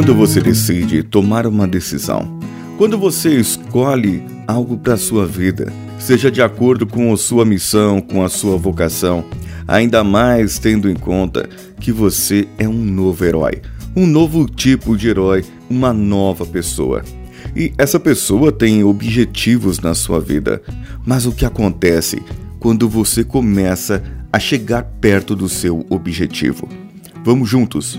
Quando você decide tomar uma decisão, quando você escolhe algo para sua vida, seja de acordo com a sua missão, com a sua vocação, ainda mais tendo em conta que você é um novo herói, um novo tipo de herói, uma nova pessoa. E essa pessoa tem objetivos na sua vida. Mas o que acontece quando você começa a chegar perto do seu objetivo? Vamos juntos!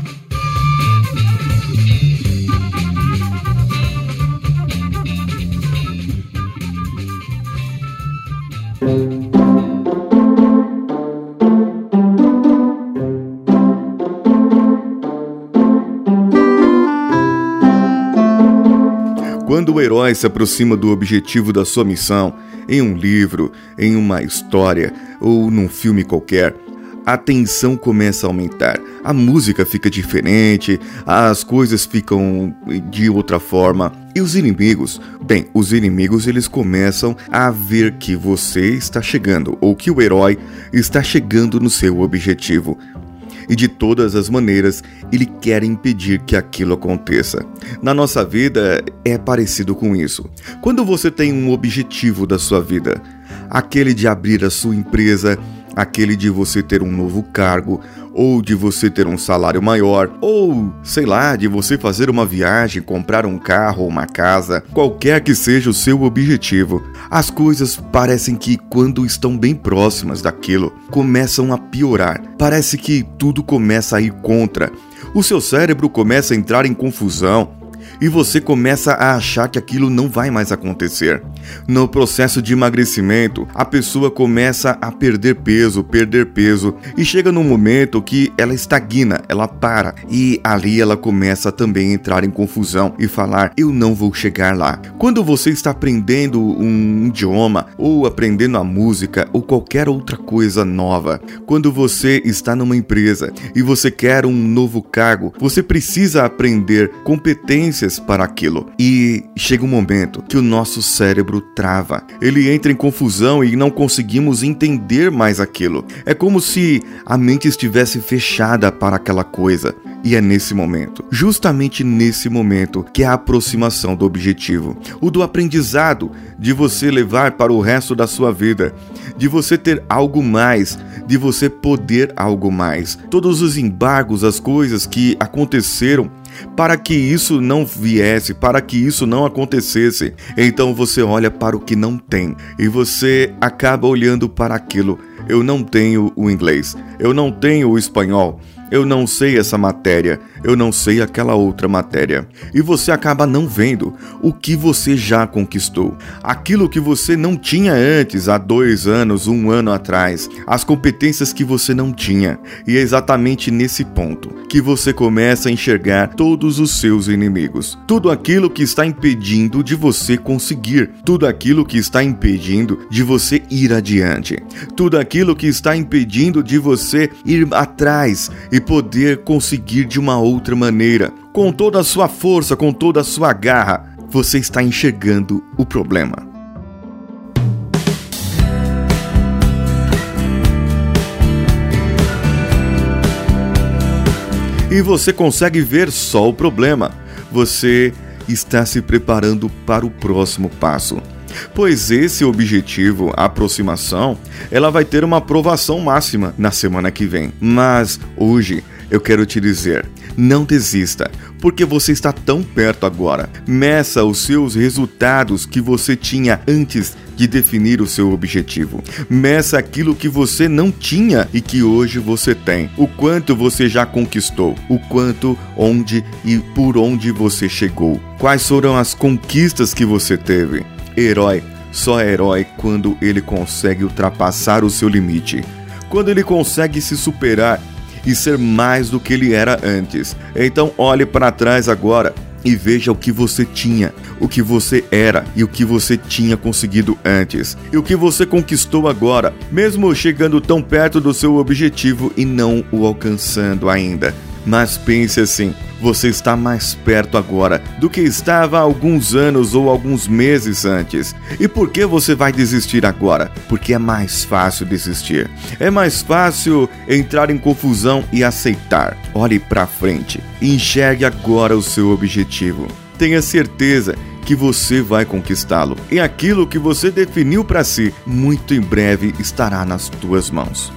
Quando o herói se aproxima do objetivo da sua missão, em um livro, em uma história ou num filme qualquer, a tensão começa a aumentar, a música fica diferente, as coisas ficam de outra forma. E os inimigos? Bem, os inimigos eles começam a ver que você está chegando ou que o herói está chegando no seu objetivo e de todas as maneiras ele quer impedir que aquilo aconteça. Na nossa vida é parecido com isso. Quando você tem um objetivo da sua vida, aquele de abrir a sua empresa, aquele de você ter um novo cargo, ou de você ter um salário maior, ou sei lá, de você fazer uma viagem, comprar um carro ou uma casa, qualquer que seja o seu objetivo, as coisas parecem que, quando estão bem próximas daquilo, começam a piorar. Parece que tudo começa a ir contra. O seu cérebro começa a entrar em confusão e você começa a achar que aquilo não vai mais acontecer. No processo de emagrecimento, a pessoa começa a perder peso, perder peso e chega num momento que ela estagna, ela para e ali ela começa também a entrar em confusão e falar: eu não vou chegar lá. Quando você está aprendendo um idioma ou aprendendo a música ou qualquer outra coisa nova, quando você está numa empresa e você quer um novo cargo, você precisa aprender competências para aquilo. E chega um momento que o nosso cérebro trava. Ele entra em confusão e não conseguimos entender mais aquilo. É como se a mente estivesse fechada para aquela coisa. E é nesse momento, justamente nesse momento, que é a aproximação do objetivo, o do aprendizado, de você levar para o resto da sua vida, de você ter algo mais, de você poder algo mais. Todos os embargos, as coisas que aconteceram para que isso não viesse, para que isso não acontecesse. Então você olha para o que não tem e você acaba olhando para aquilo. Eu não tenho o inglês, eu não tenho o espanhol, eu não sei essa matéria, eu não sei aquela outra matéria. E você acaba não vendo o que você já conquistou. Aquilo que você não tinha antes, há dois anos, um ano atrás. As competências que você não tinha. E é exatamente nesse ponto que você começa a enxergar todos os seus inimigos. Tudo aquilo que está impedindo de você conseguir. Tudo aquilo que está impedindo de você ir adiante. Tudo aquilo que está impedindo de você ir atrás e poder conseguir de uma outra maneira. Com toda a sua força, com toda a sua garra, você está enxergando o problema. E você consegue ver só o problema. Você está se preparando para o próximo passo. Pois esse objetivo, aproximação, ela vai ter uma aprovação máxima na semana que vem. Mas hoje eu quero te dizer, não desista, porque você está tão perto agora. Meça os seus resultados que você tinha antes de definir o seu objetivo. Meça aquilo que você não tinha e que hoje você tem. O quanto você já conquistou, o quanto, onde e por onde você chegou. Quais foram as conquistas que você teve? Herói só é herói quando ele consegue ultrapassar o seu limite, quando ele consegue se superar e ser mais do que ele era antes. Então olhe para trás agora e veja o que você tinha, o que você era e o que você tinha conseguido antes, e o que você conquistou agora, mesmo chegando tão perto do seu objetivo e não o alcançando ainda. Mas pense assim: você está mais perto agora do que estava há alguns anos ou alguns meses antes. E por que você vai desistir agora? Porque é mais fácil desistir. É mais fácil entrar em confusão e aceitar. Olhe para frente. Enxergue agora o seu objetivo. Tenha certeza que você vai conquistá-lo. E aquilo que você definiu para si, muito em breve estará nas tuas mãos.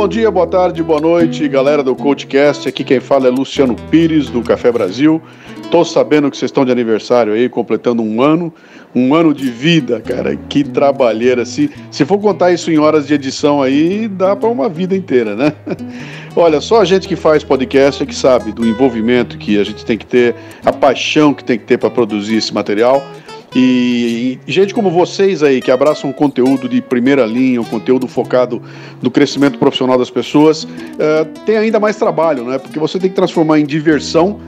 Bom dia, boa tarde, boa noite, galera do CoachCast. Aqui quem fala é Luciano Pires, do Café Brasil. Tô sabendo que vocês estão de aniversário aí, completando um ano, um ano de vida, cara. Que trabalheira. Se, se for contar isso em horas de edição aí, dá para uma vida inteira, né? Olha, só a gente que faz podcast é que sabe do envolvimento que a gente tem que ter, a paixão que tem que ter para produzir esse material. E, e, gente como vocês aí, que abraçam um conteúdo de primeira linha, um conteúdo focado no crescimento profissional das pessoas, uh, tem ainda mais trabalho, né? Porque você tem que transformar em diversão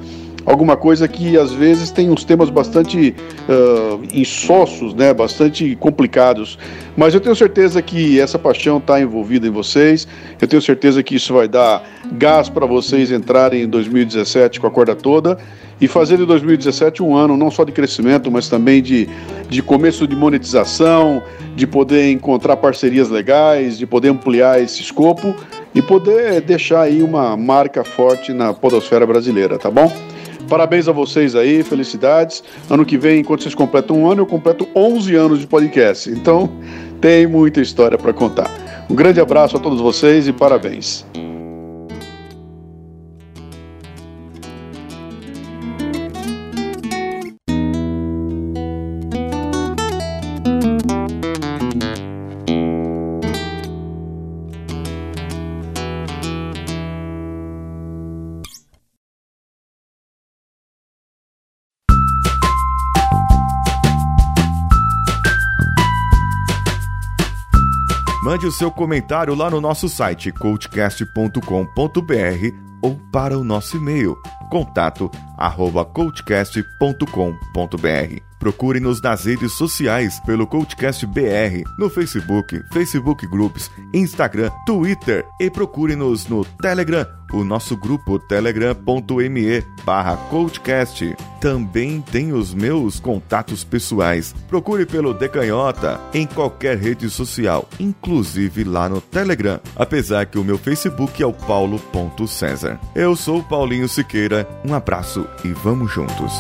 alguma coisa que às vezes tem uns temas bastante uh, insossos, né, bastante complicados. Mas eu tenho certeza que essa paixão está envolvida em vocês. Eu tenho certeza que isso vai dar gás para vocês entrarem em 2017 com a corda toda e fazer de 2017 um ano não só de crescimento, mas também de, de começo de monetização, de poder encontrar parcerias legais, de poder ampliar esse escopo e poder deixar aí uma marca forte na podosfera brasileira, tá bom? Parabéns a vocês aí, felicidades. Ano que vem, enquanto vocês completam um ano, eu completo 11 anos de podcast. Então, tem muita história para contar. Um grande abraço a todos vocês e parabéns. Mande o seu comentário lá no nosso site coachcast.com.br ou para o nosso e-mail contato arroba coachcast.com.br. Procure-nos nas redes sociais pelo Coachcast BR, no Facebook, Facebook Groups, Instagram, Twitter e procure-nos no Telegram, o nosso grupo telegram.me barra coachcast. Também tem os meus contatos pessoais. Procure pelo Decanhota em qualquer rede social, inclusive lá no Telegram, apesar que o meu Facebook é o paulo.cesar. Eu sou Paulinho Siqueira, um abraço e vamos juntos.